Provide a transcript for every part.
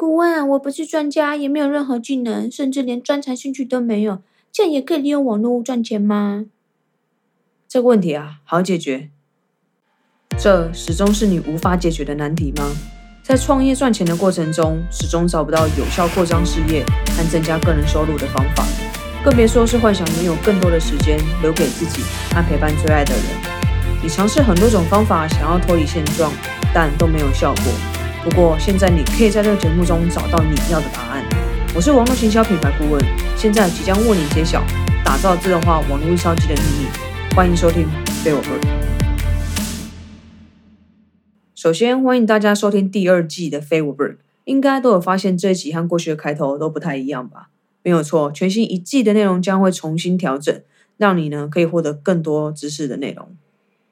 顾问，我不是专家，也没有任何技能，甚至连专长兴趣都没有，这样也可以利用网络赚钱吗？这个问题啊，好解决。这始终是你无法解决的难题吗？在创业赚钱的过程中，始终找不到有效扩张事业和增加个人收入的方法，更别说是幻想拥有更多的时间留给自己和陪伴最爱的人。你尝试很多种方法，想要脱离现状，但都没有效果。不过现在你可以在这个节目中找到你要的答案。我是网络行销品牌顾问，现在即将为你揭晓打造自动化网络营销机的秘密。欢迎收听《被我 r 首先，欢迎大家收听第二季的《非我 r 应该都有发现这一集和过去的开头都不太一样吧？没有错，全新一季的内容将会重新调整，让你呢可以获得更多知识的内容。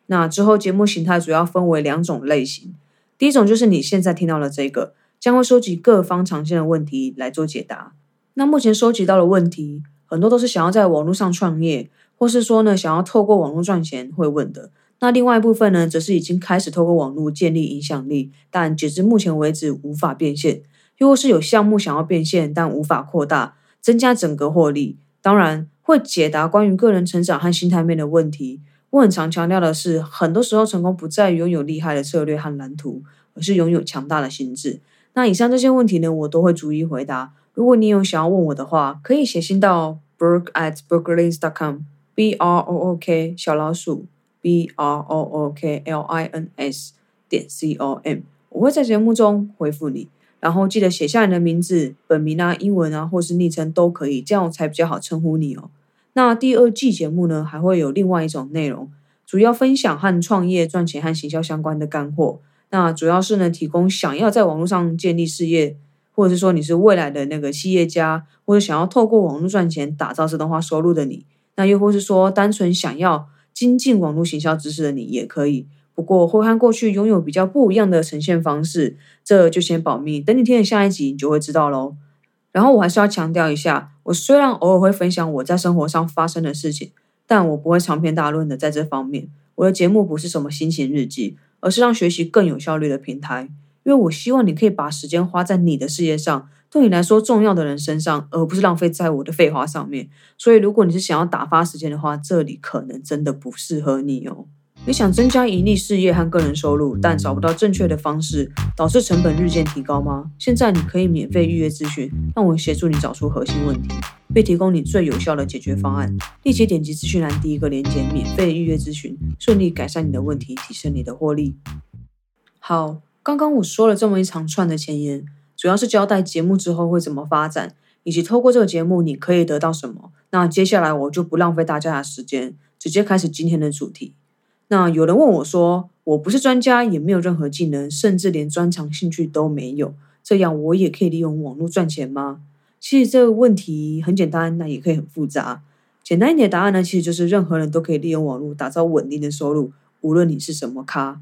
那之后节目形态主要分为两种类型，第一种就是你现在听到的这个，将会收集各方常见的问题来做解答。那目前收集到的问题，很多都是想要在网络上创业，或是说呢想要透过网络赚钱会问的。那另外一部分呢，则是已经开始透过网络建立影响力，但截至目前为止无法变现，又或是有项目想要变现但无法扩大，增加整个获利。当然会解答关于个人成长和心态面的问题。我很常强调的是，很多时候成功不在于拥有厉害的策略和蓝图，而是拥有强大的心智。那以上这些问题呢，我都会逐一回答。如果你有想要问我的话，可以写信到 brook at brooklins.com，b r o o k 小老鼠。b r o o k l i n s 点 c o m，我会在节目中回复你，然后记得写下你的名字、本名啊、英文啊，或是昵称都可以，这样我才比较好称呼你哦。那第二季节目呢，还会有另外一种内容，主要分享和创业、赚钱和行销相关的干货。那主要是呢，提供想要在网络上建立事业，或者是说你是未来的那个企业家，或者想要透过网络赚钱打造自动化收入的你，那又或是说单纯想要。精进网络行销知识的你也可以，不过会和过去拥有比较不一样的呈现方式，这就先保密。等你听了下一集，你就会知道喽。然后我还是要强调一下，我虽然偶尔会分享我在生活上发生的事情，但我不会长篇大论的在这方面。我的节目不是什么心情日记，而是让学习更有效率的平台。因为我希望你可以把时间花在你的事业上。对你来说重要的人身上，而不是浪费在我的废话上面。所以，如果你是想要打发时间的话，这里可能真的不适合你哦。你想增加盈利事业和个人收入，但找不到正确的方式，导致成本日渐提高吗？现在你可以免费预约咨询，让我协助你找出核心问题，并提供你最有效的解决方案。立即点击资讯栏第一个链接，免费预约咨询，顺利改善你的问题，提升你的获利。好，刚刚我说了这么一长串的前言。主要是交代节目之后会怎么发展，以及透过这个节目你可以得到什么。那接下来我就不浪费大家的时间，直接开始今天的主题。那有人问我说：“我不是专家，也没有任何技能，甚至连专长兴趣都没有，这样我也可以利用网络赚钱吗？”其实这个问题很简单，那也可以很复杂。简单一点的答案呢，其实就是任何人都可以利用网络打造稳定的收入，无论你是什么咖。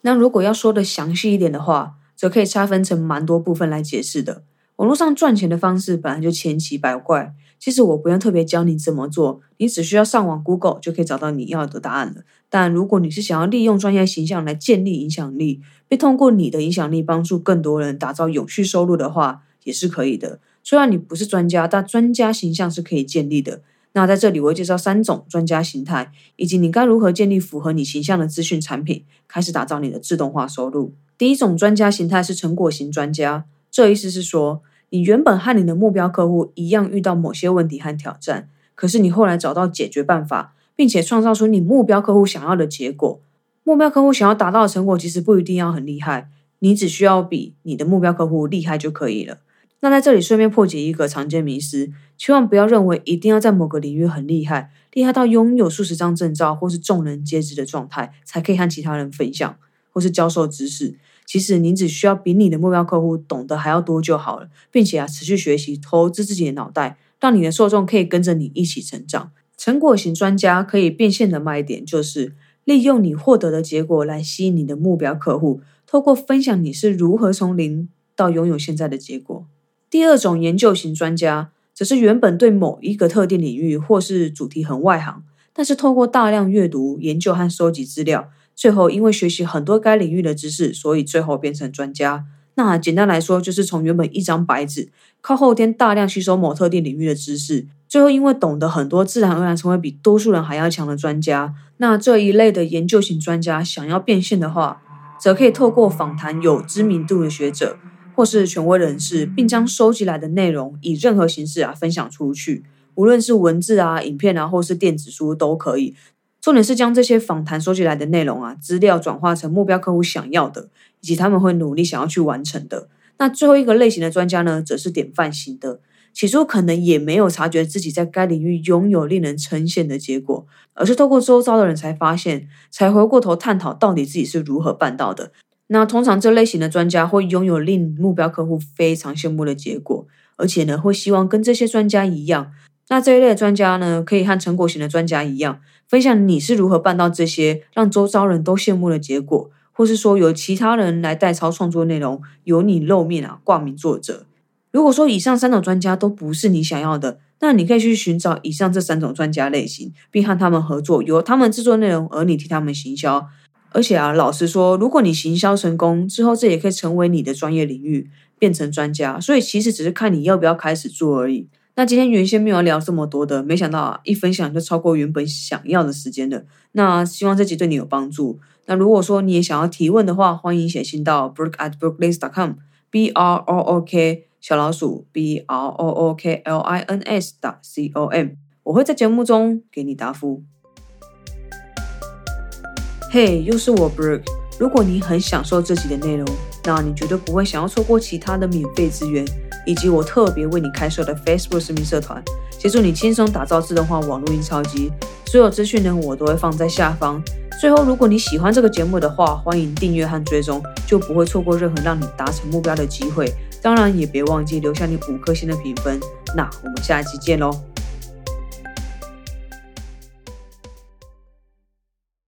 那如果要说的详细一点的话，则可以拆分成蛮多部分来解释的。网络上赚钱的方式本来就千奇百怪，其实我不用特别教你怎么做，你只需要上网 Google 就可以找到你要的答案了。但如果你是想要利用专业形象来建立影响力，并通过你的影响力帮助更多人打造永续收入的话，也是可以的。虽然你不是专家，但专家形象是可以建立的。那在这里我会介绍三种专家形态，以及你该如何建立符合你形象的资讯产品，开始打造你的自动化收入。第一种专家形态是成果型专家，这意思是说，你原本和你的目标客户一样遇到某些问题和挑战，可是你后来找到解决办法，并且创造出你目标客户想要的结果。目标客户想要达到的成果，其实不一定要很厉害，你只需要比你的目标客户厉害就可以了。那在这里顺便破解一个常见迷思，千万不要认为一定要在某个领域很厉害，厉害到拥有数十张证照或是众人皆知的状态，才可以和其他人分享。或是教授知识，其实你只需要比你的目标客户懂得还要多就好了，并且啊，持续学习，投资自己的脑袋，让你的受众可以跟着你一起成长。成果型专家可以变现的卖点，就是利用你获得的结果来吸引你的目标客户，透过分享你是如何从零到拥有现在的结果。第二种研究型专家，则是原本对某一个特定领域或是主题很外行，但是透过大量阅读、研究和收集资料。最后，因为学习很多该领域的知识，所以最后变成专家。那简单来说，就是从原本一张白纸，靠后天大量吸收某特定领域的知识，最后因为懂得很多，自然而然成为比多数人还要强的专家。那这一类的研究型专家想要变现的话，则可以透过访谈有知名度的学者或是权威人士，并将收集来的内容以任何形式啊分享出去，无论是文字啊、影片啊，或是电子书都可以。重点是将这些访谈收集来的内容啊，资料转化成目标客户想要的，以及他们会努力想要去完成的。那最后一个类型的专家呢，则是典范型的。起初可能也没有察觉自己在该领域拥有令人称羡的结果，而是透过周遭的人才发现，才回过头探讨到底自己是如何办到的。那通常这类型的专家会拥有令目标客户非常羡慕的结果，而且呢，会希望跟这些专家一样。那这一类的专家呢，可以和成果型的专家一样，分享你是如何办到这些让周遭人都羡慕的结果，或是说由其他人来代操创作内容，由你露面啊，挂名作者。如果说以上三种专家都不是你想要的，那你可以去寻找以上这三种专家类型，并和他们合作，由他们制作内容，而你替他们行销。而且啊，老实说，如果你行销成功之后，这也可以成为你的专业领域，变成专家。所以其实只是看你要不要开始做而已。那今天原先没有聊这么多的，没想到啊，一分享就超过原本想要的时间了。那希望这集对你有帮助。那如果说你也想要提问的话，欢迎写信到 brook at brooklins.com，b r o o k 小老鼠 b r o o k l i n s 的 c o m，我会在节目中给你答复。嘿，又是我 Brook。如果你很享受这集的内容，那你绝对不会想要错过其他的免费资源。以及我特别为你开设的 Facebook 视频社团，协助你轻松打造自动化网络印钞机。所有资讯呢，我都会放在下方。最后，如果你喜欢这个节目的话，欢迎订阅和追踪，就不会错过任何让你达成目标的机会。当然，也别忘记留下你五颗星的评分。那我们下期见喽！